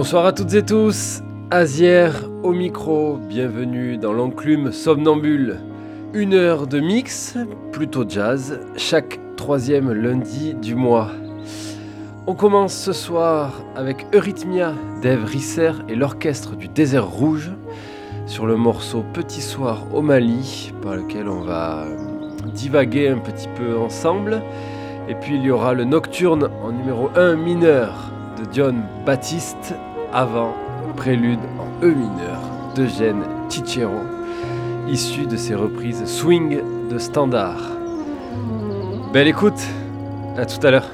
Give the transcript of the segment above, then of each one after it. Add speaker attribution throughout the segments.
Speaker 1: Bonsoir à toutes et tous, Azière au micro, bienvenue dans l'enclume somnambule. Une heure de mix, plutôt jazz, chaque troisième lundi du mois. On commence ce soir avec Eurythmia d'Eve Risser et l'orchestre du désert rouge sur le morceau Petit Soir au Mali, par lequel on va divaguer un petit peu ensemble. Et puis il y aura le Nocturne en numéro 1 mineur de John Baptiste avant prélude en E mineur d'Eugène Cicero, issu de ses reprises swing de standard. Belle écoute, à tout à l'heure.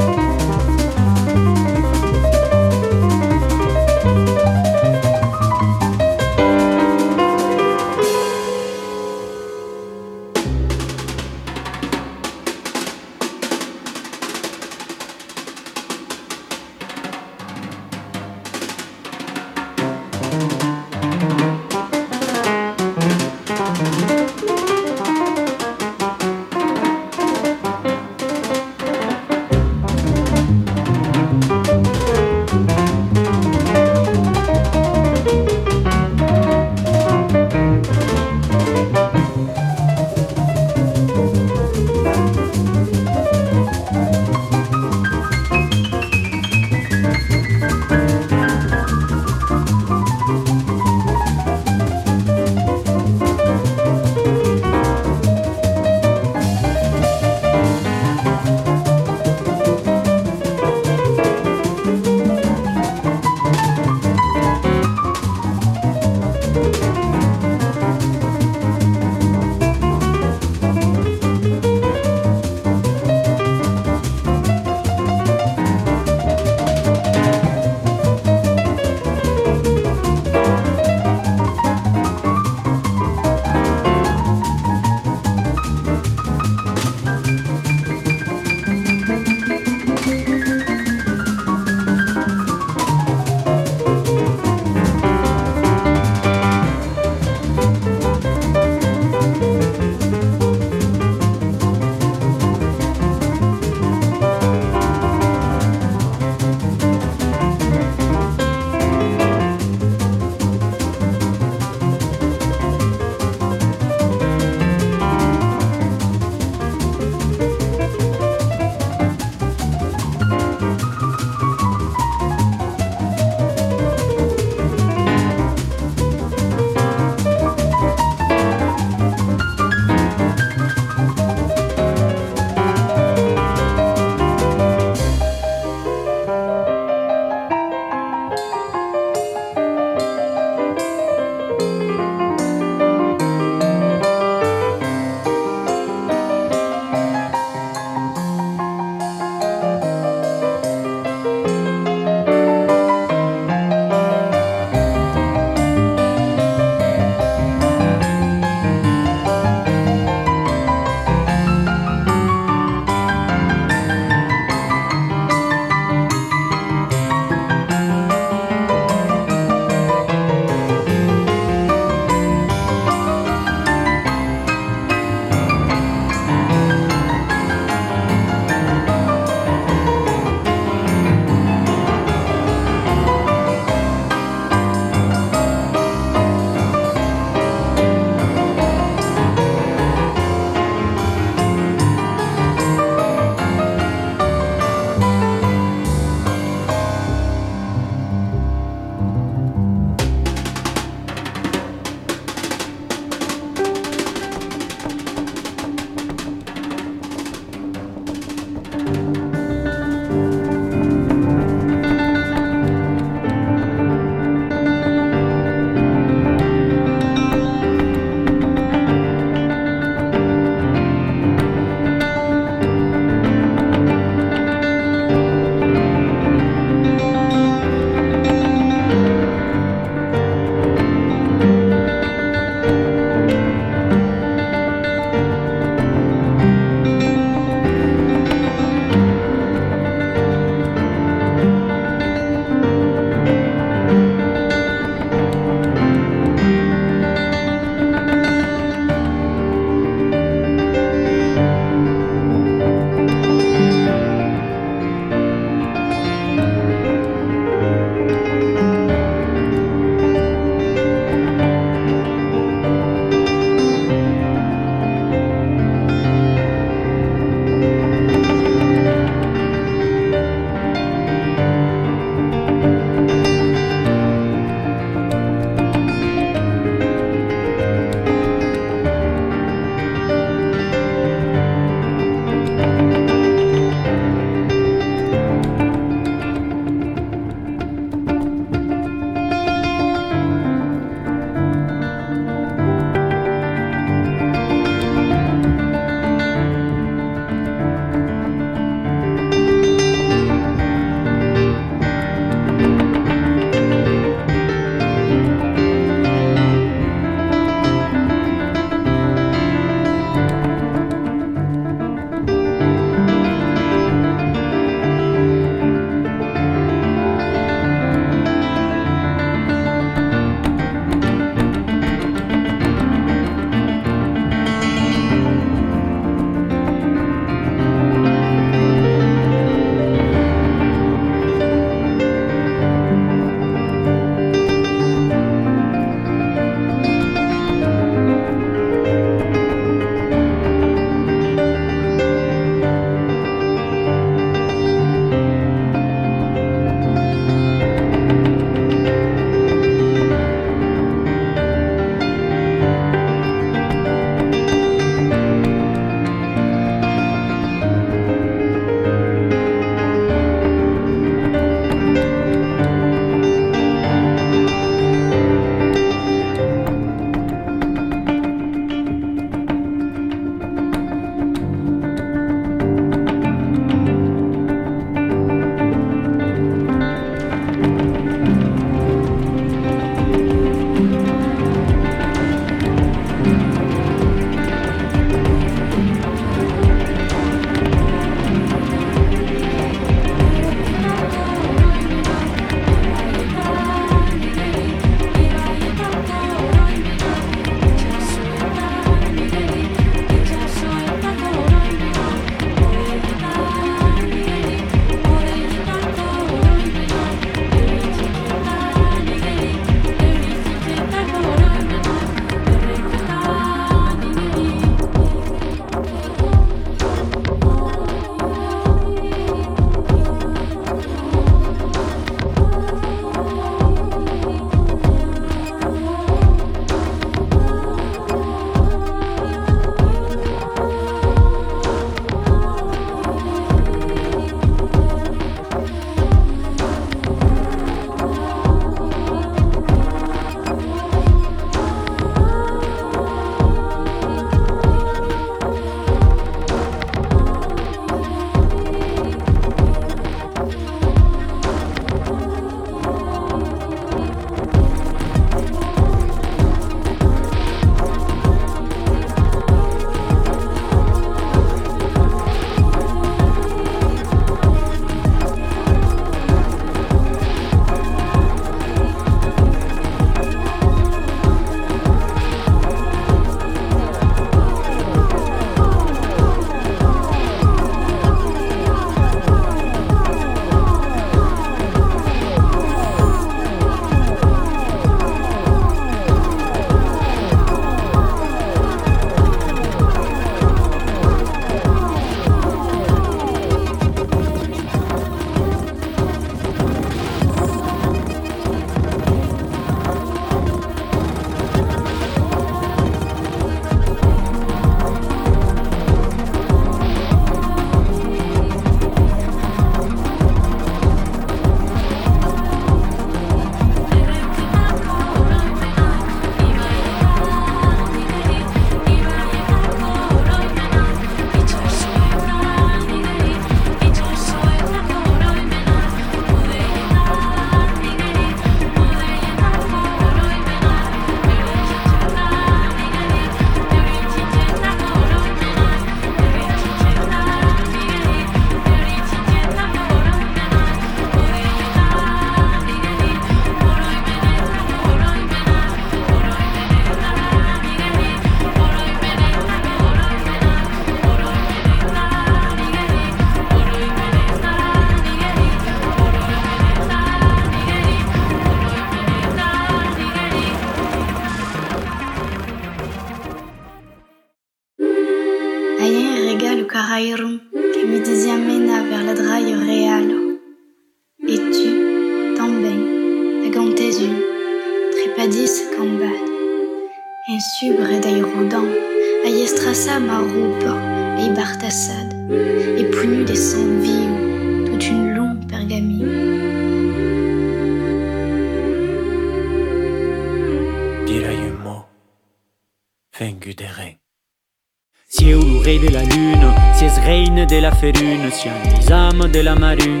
Speaker 2: Les âmes de la marune,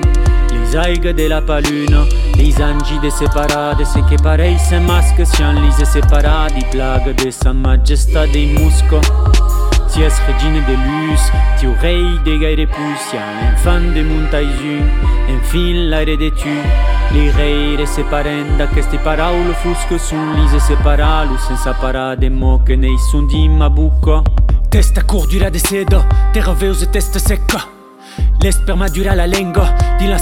Speaker 2: les aigues de la palune, les anges de séparades, ce que pareil se masque, si les séparades, plague de sa majesté des muscles. Si es regine de luz, ti oreille de gaire poussière, l'enfant de montaisu, enfin l'aire de tu, les reire separent d'aqueste paraulo fusco sun lise separalu senza parade mo che nei sun di mabucco. Testa cordura de cedo, terra veuse testa secca. L'esperma dura la lingua, di la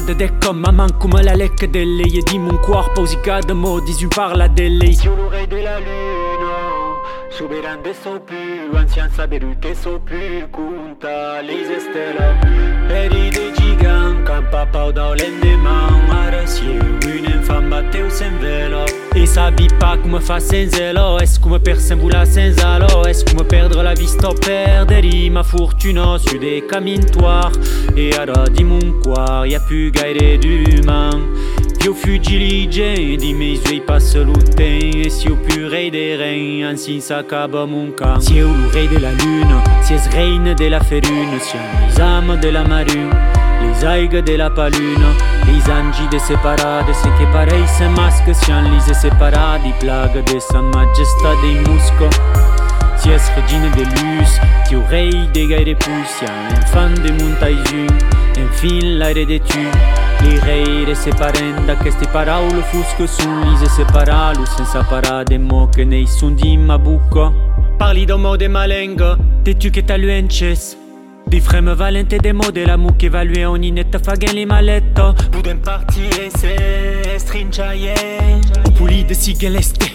Speaker 2: de déco, maman come la lecca delle, e di mon corpo usicada mo, dis un parla delle. Sur l'oreille de la lune, souverain de so più, ancien saberu che so più, conta les stella. Peri de gigant, campa pau da l'endemain, velo. Et ça vit pas come fa senza zelo, est-ce come per sembula senza alo, est-ce come perdre la vista perderi ma fortuna su des cammintoires. Et ara di mon cuore, y a plus gaire d'humain. Io fugilige di me suoi passe l'outin Et si au purée des reins ainsi s'accaba mon camp Si au l'oreille de la lune, si es reine de la ferune Si les âmes de la marune, les aigues de la palune Les anges de séparades, ce que pareil se masque Si en lise séparades, plague de sa majesté des muscles si es regine de luz, ti oreille de gaire poussière, enfant de montaisu, enfin l'aire de tu, li reire separen d'aqueste paraulo fusco sun lise separalu senza parade mo che nei sun di mabucco. Parli d'homo de malengo, de tu che taluences, di fremme valente de mo de l'amour qu'évalué en inetta faguen li maletto, Budem parti e se stringiaie, puli de sigeleste,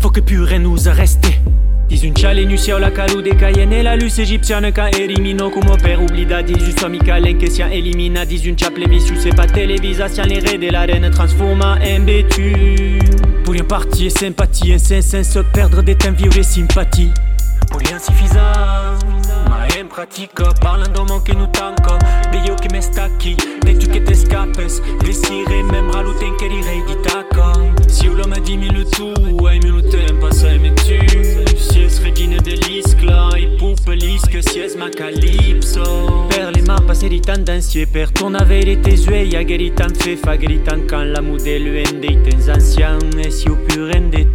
Speaker 2: faut que pure nous arrêter. Dis une challenge sia la calou de Cayenne la luce égyptienne quand élimino come per oblida dis juste amica que sia elimina dis une chaple vicious c'est pas télévisation. Les raies de la reine transforma en bétu Pour rien partir sympathie un sens se perdre des temps et sympathie. Pour rien pratique parlando que nous tanco de yo que me stacchi de tu que te desire même raluten direi di taco Si l'homme dit mille tout ai mille tempo sai me tu Si es regine de l'iscla e poupe lisque si es ma calypso. Per les mains passées di tendancieux per ton avere tes yeux ya gueritan fe fa gueritan quand la modèle dei tens anciens et si au puren de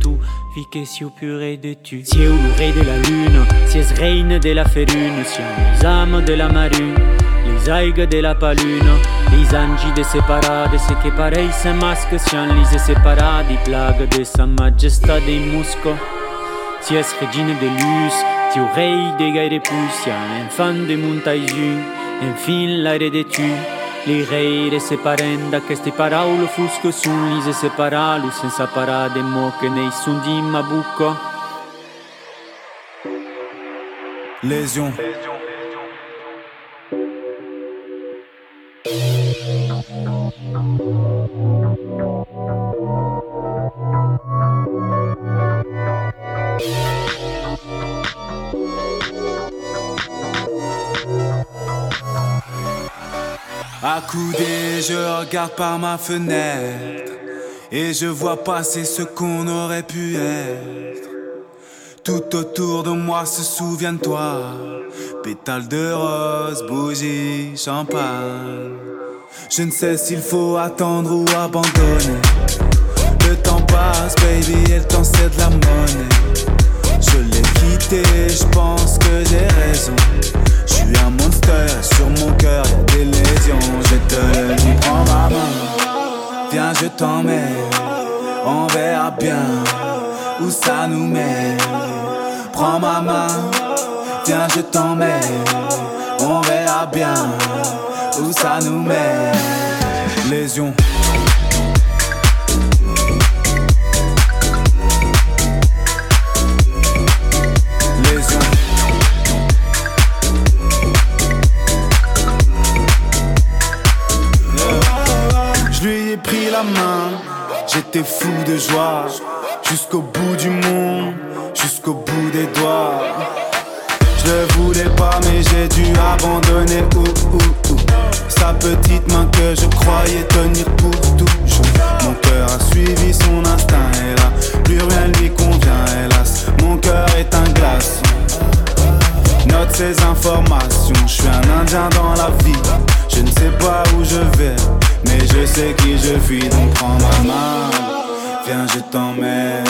Speaker 2: si au purée de tu Si au de la lune Si es reine de la ferune Si les âmes de la marune Les aigues de la palune. Les anges de séparades Ce que pareil se masque Si en lise séparades plague de sa majesté des muscles Si es regine de luz Ti oreille de gaire poussière Enfant de montaisu Enfin l'aire de tu li reire separen d'aqueste paraulo fusco sun lise separalu senza parade mo che nei sun di mabucco
Speaker 3: Lésion. Je regarde par ma fenêtre et je vois passer ce qu'on aurait pu être. Tout autour de moi se souvient de toi. Pétales de rose, bougies, champagne. Je ne sais s'il faut attendre ou abandonner. Le temps passe, baby, et le temps c'est de la monnaie. Je l'ai je pense que j'ai raison. Je suis un monster, sur mon cœur des lésions. Je te le dis, prends ma main. Viens, je t'emmène. On verra bien où ça nous mène. Prends ma main, viens, je t'emmène. On verra bien où ça nous mène. Lésion. J'étais fou de joie, jusqu'au bout du monde, jusqu'au bout des doigts. Je voulais pas, mais j'ai dû abandonner. Ouh, ouh, ouh. Sa petite main que je croyais tenir pour toujours. Mon cœur a suivi son instinct, et là, plus rien lui convient, hélas. Mon cœur est un glaçon. Note ces informations, je suis un indien dans la vie. Je ne sais pas où je vais, mais je sais qui je fuis, donc prends ma main. Viens, je t'emmène,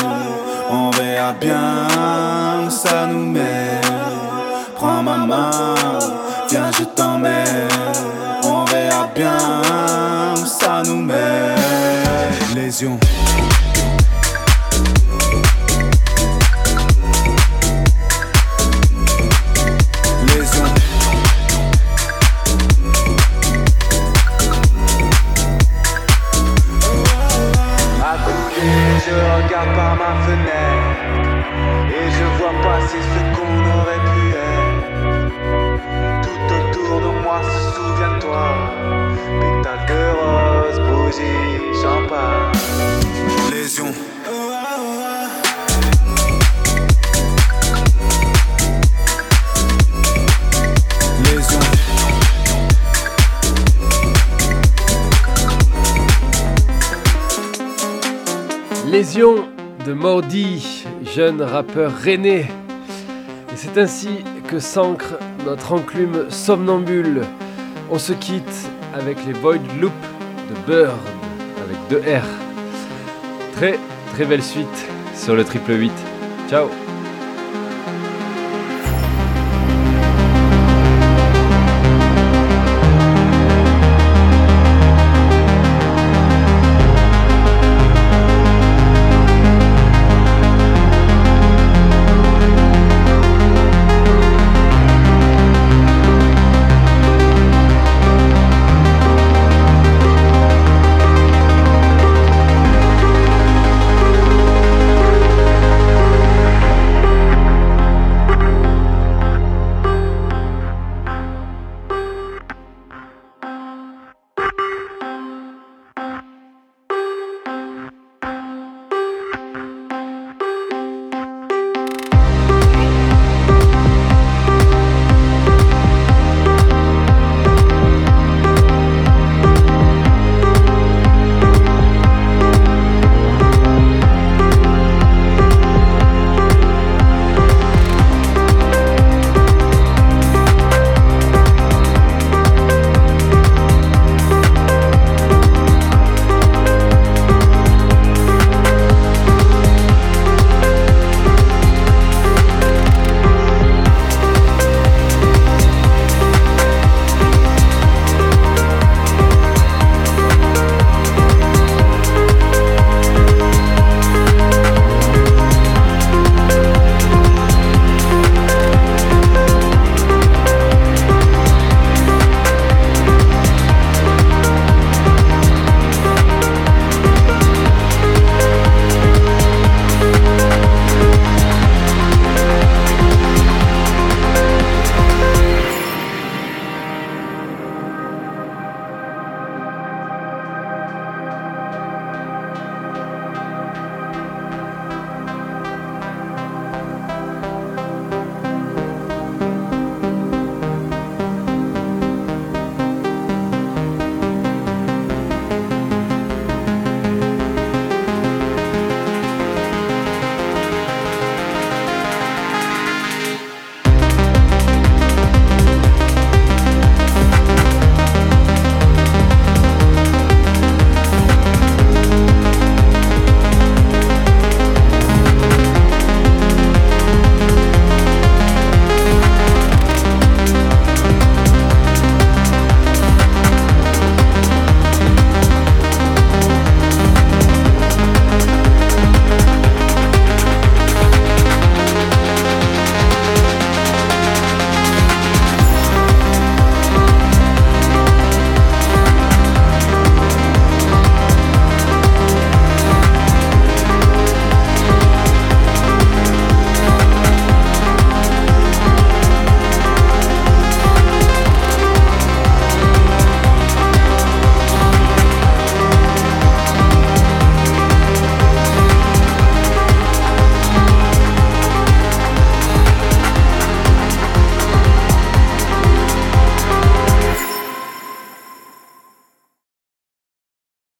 Speaker 3: on verra bien ça nous mène. Prends ma main, viens, je t'emmène, on verra bien ça nous mène. Lésion. Lésion. Lésion.
Speaker 1: Lésion de Mordi, jeune rappeur rennais. Et c'est ainsi que s'ancre notre enclume somnambule. On se quitte avec les Void Loop de Bird avec deux R. Très très belle suite sur le triple 8. Ciao